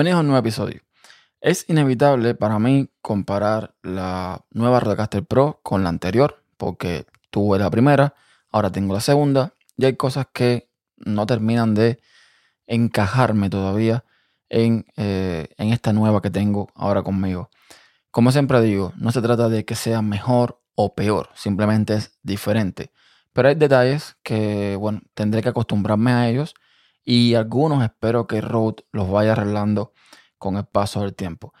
Bienvenidos a un nuevo episodio. Es inevitable para mí comparar la nueva Rodecaster Pro con la anterior, porque tuve la primera, ahora tengo la segunda, y hay cosas que no terminan de encajarme todavía en, eh, en esta nueva que tengo ahora conmigo. Como siempre digo, no se trata de que sea mejor o peor, simplemente es diferente. Pero hay detalles que, bueno, tendré que acostumbrarme a ellos y algunos espero que Rode los vaya arreglando con el paso del tiempo.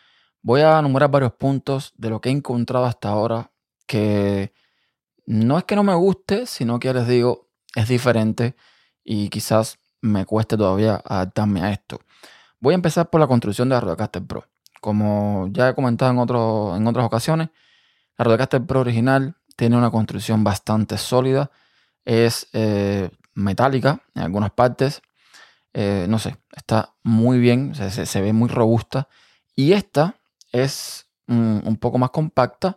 Voy a enumerar varios puntos de lo que he encontrado hasta ahora que no es que no me guste, sino que les digo, es diferente y quizás me cueste todavía adaptarme a esto. Voy a empezar por la construcción de la Rodecaster Pro. Como ya he comentado en, en otras ocasiones, la Rodecaster Pro original tiene una construcción bastante sólida. Es eh, metálica en algunas partes, eh, no sé, está muy bien, se, ve muy robusta. Y esta es un poco más compacta,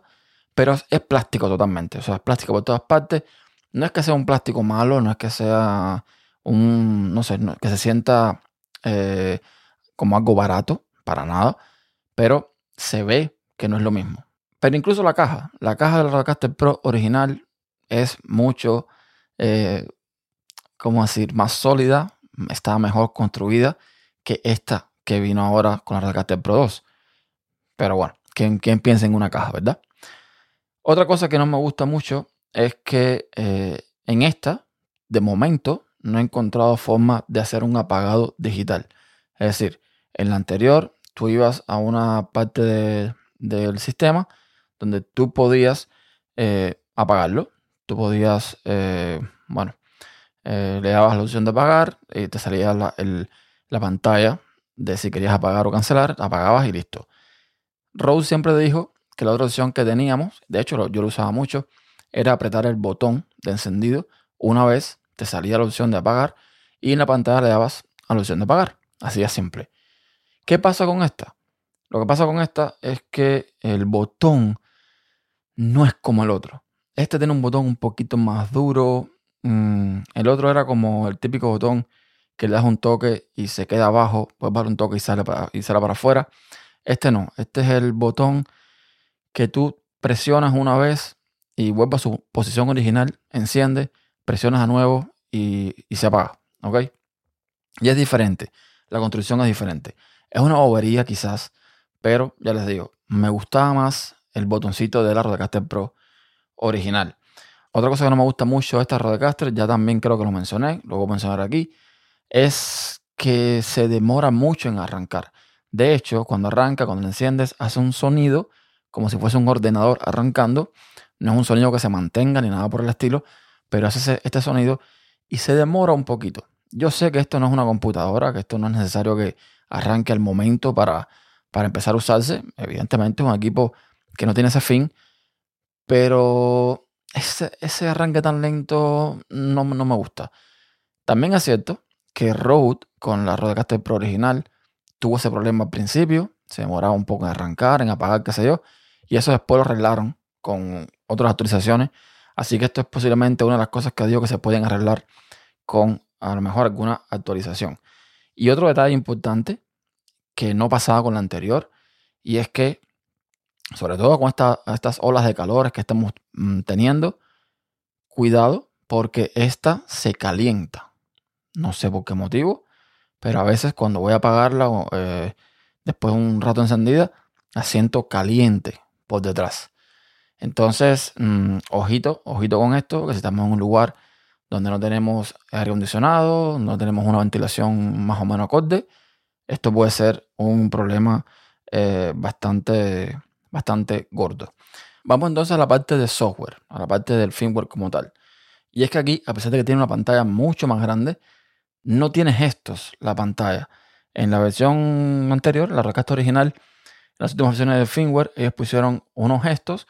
pero es, plástico totalmente. O sea, es plástico por todas partes. No es que sea un plástico malo, no es que sea un, no sé, que se sienta eh, como algo barato, para nada. Pero se ve que no es lo mismo. Pero incluso la caja, la caja del Rodecaster Pro original es mucho, eh, ¿cómo decir?, más sólida, está mejor construida que esta que vino ahora con la Rodecaster Pro 2. Pero bueno, ¿quién, piensa en una caja, verdad? Otra cosa que no me gusta mucho es que eh, en esta, de momento, no he encontrado forma de hacer un apagado digital. Es decir, en la anterior, tú ibas a una parte del sistema donde tú podías eh, apagarlo. Tú podías, eh, bueno, eh, le dabas la opción de apagar y te salía la, pantalla de si querías apagar o cancelar, apagabas y listo. Rose siempre dijo que la otra opción que teníamos, de hecho yo lo usaba mucho, era apretar el botón de encendido. Una vez te salía la opción de apagar y en la pantalla le dabas a la opción de apagar. Así de simple. ¿Qué pasa con esta? Lo que pasa con esta es que el botón no es como el otro. Este tiene un botón un poquito más duro, Mm, el otro era como el típico botón que le das un toque y se queda abajo, puedes dar un toque y sale, para, y sale para afuera. Este no, este es el botón que tú presionas una vez y vuelve a su posición original, enciende, presionas a nuevo y, se apaga. ¿Ok? Y es diferente, la construcción es diferente. Es una bobería quizás, pero ya les digo, me gustaba más el botoncito de la Rodecaster Pro original. Otra cosa que no me gusta mucho de esta Rodecaster, ya también creo que lo mencioné, lo voy a mencionar aquí, es que se demora mucho en arrancar. De hecho, cuando arranca, cuando la enciendes, hace un sonido como si fuese un ordenador arrancando. No es un sonido que se mantenga ni nada por el estilo, pero hace este sonido y se demora un poquito. Yo sé que esto no es una computadora, que esto no es necesario que arranque al momento para, para empezar a usarse. Evidentemente es un equipo que no tiene ese fin, pero ese, arranque tan lento no, no, me gusta. También es cierto que Rode, con la Rodecaster Pro original, tuvo ese problema al principio, se demoraba un poco en arrancar, en apagar, qué sé yo, y eso después lo arreglaron con otras actualizaciones. Así que esto es posiblemente una de las cosas que digo que se pueden arreglar con a lo mejor alguna actualización. Y otro detalle importante que no pasaba con la anterior, y es que sobre todo con estas olas de calores que estamos mm, teniendo, cuidado porque esta se calienta. No sé por qué motivo, pero a veces cuando voy a apagarla, eh, después de un rato encendida, la siento caliente por detrás. Entonces, mm, ojito, ojito con esto, que si estamos en un lugar donde no tenemos aire acondicionado, no tenemos una ventilación más o menos acorde, esto puede ser un problema eh, bastante bastante gordo. Vamos entonces a la parte de software, a la parte del firmware como tal. Y es que aquí, a pesar de que tiene una pantalla mucho más grande, no tiene gestos la pantalla. En la versión anterior, la recasta original, en las últimas versiones del firmware, ellos pusieron unos gestos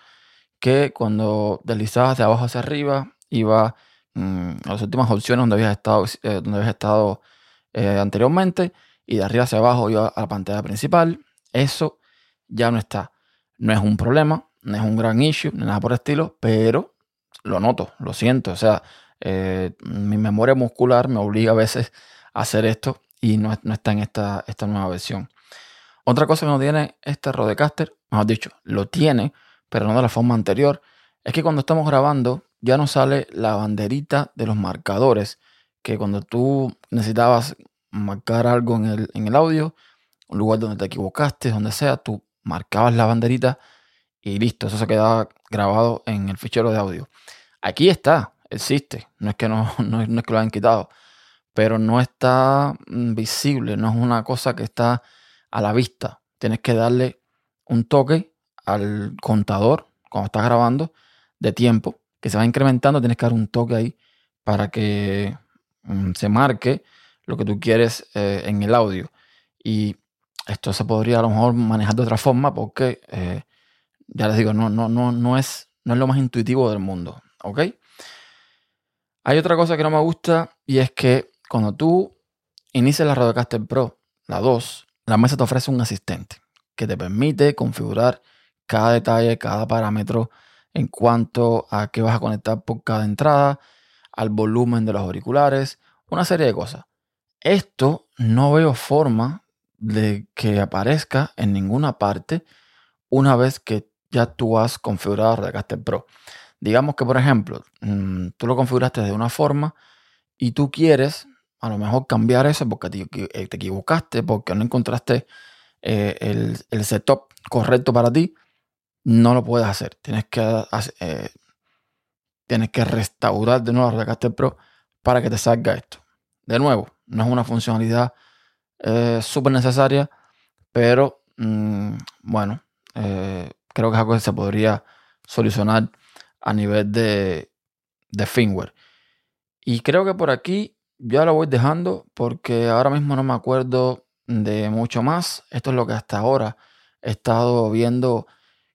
que cuando deslizabas de abajo hacia arriba, iba mm, a las últimas opciones donde habías estado, eh, donde habías estado eh, anteriormente, y de arriba hacia abajo iba a la pantalla principal. Eso ya no está. No es un problema, no es un gran issue, ni nada por el estilo, pero lo noto, lo siento. O sea, eh, mi memoria muscular me obliga a veces a hacer esto y no, está en esta, esta nueva versión. Otra cosa que no tiene este Rodecaster, mejor dicho, lo tiene, pero no de la forma anterior, es que cuando estamos grabando ya no sale la banderita de los marcadores, que cuando tú necesitabas marcar algo en el, en el audio, un lugar donde te equivocaste, donde sea, tú marcabas la banderita y listo, eso se quedaba grabado en el fichero de audio. Aquí está, existe, no es que no, no, es que lo hayan quitado, pero no está mm, visible, no es una cosa que está a la vista. Tienes que darle un toque al contador cuando estás grabando de tiempo, que se va incrementando, tienes que dar un toque ahí para que mm, se marque lo que tú quieres eh, en el audio. Y esto se podría a lo mejor manejar de otra forma porque, eh, ya les digo, no, no, no, no, es, no es lo más intuitivo del mundo. ¿Ok? Hay otra cosa que no me gusta y es que cuando tú inicias la Rodecaster Pro, la 2, la mesa te ofrece un asistente que te permite configurar cada detalle, cada parámetro en cuanto a qué vas a conectar por cada entrada, al volumen de los auriculares, una serie de cosas. Esto no veo forma de que aparezca en ninguna parte una vez que ya tú has configurado Rodecaster Pro. Digamos que, por ejemplo, mm, tú lo configuraste de una forma y tú quieres a lo mejor cambiar eso porque te, eh, equivocaste, porque no encontraste eh, el, setup correcto para ti, no lo puedes hacer. Tienes que, eh, tienes que restaurar de nuevo Rodecaster Pro para que te salga esto. De nuevo, no es una funcionalidad súper necesaria, pero mm, bueno, creo que es algo que se podría solucionar a nivel de, de firmware. Y creo que por aquí ya lo voy dejando porque ahora mismo no me acuerdo de mucho más. Esto es lo que hasta ahora he estado viendo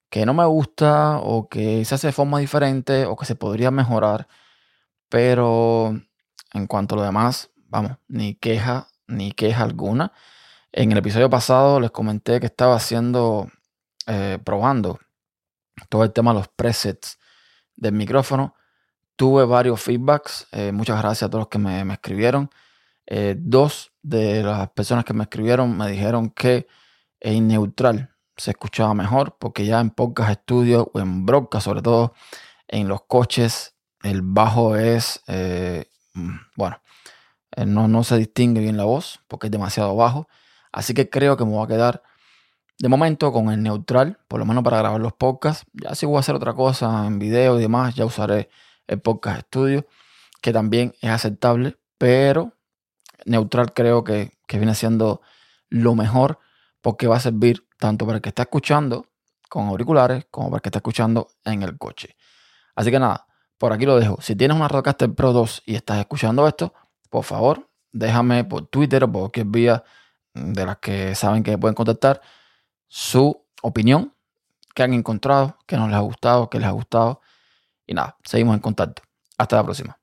que no me gusta o que se hace de forma diferente o que se podría mejorar. Pero en cuanto a lo demás, vamos, ni queja, ni queja alguna. En el episodio pasado les comenté que estaba haciendo, eh, probando todo el tema de los presets del micrófono. Tuve varios feedbacks. Eh, muchas gracias a todos los que me, escribieron. Eh, dos de las personas que me escribieron me dijeron que en neutral se escuchaba mejor porque ya en pocas estudios o en broadcast, sobre todo en los coches, el bajo es, mm, bueno, no, no se distingue bien la voz porque es demasiado bajo. Así que creo que me voy a quedar de momento con el neutral, por lo menos para grabar los podcasts. Ya si voy a hacer otra cosa en video y demás, ya usaré el podcast estudio, que también es aceptable, pero neutral creo que, viene siendo lo mejor porque va a servir tanto para el que está escuchando con auriculares como para el que está escuchando en el coche. Así que nada, por aquí lo dejo. Si tienes una Rodecaster Pro 2 y estás escuchando esto, por favor, déjame por Twitter o por cualquier vía de las que saben que pueden contactar su opinión, que han encontrado, que no les ha gustado, que les ha gustado. Y nada, seguimos en contacto. Hasta la próxima.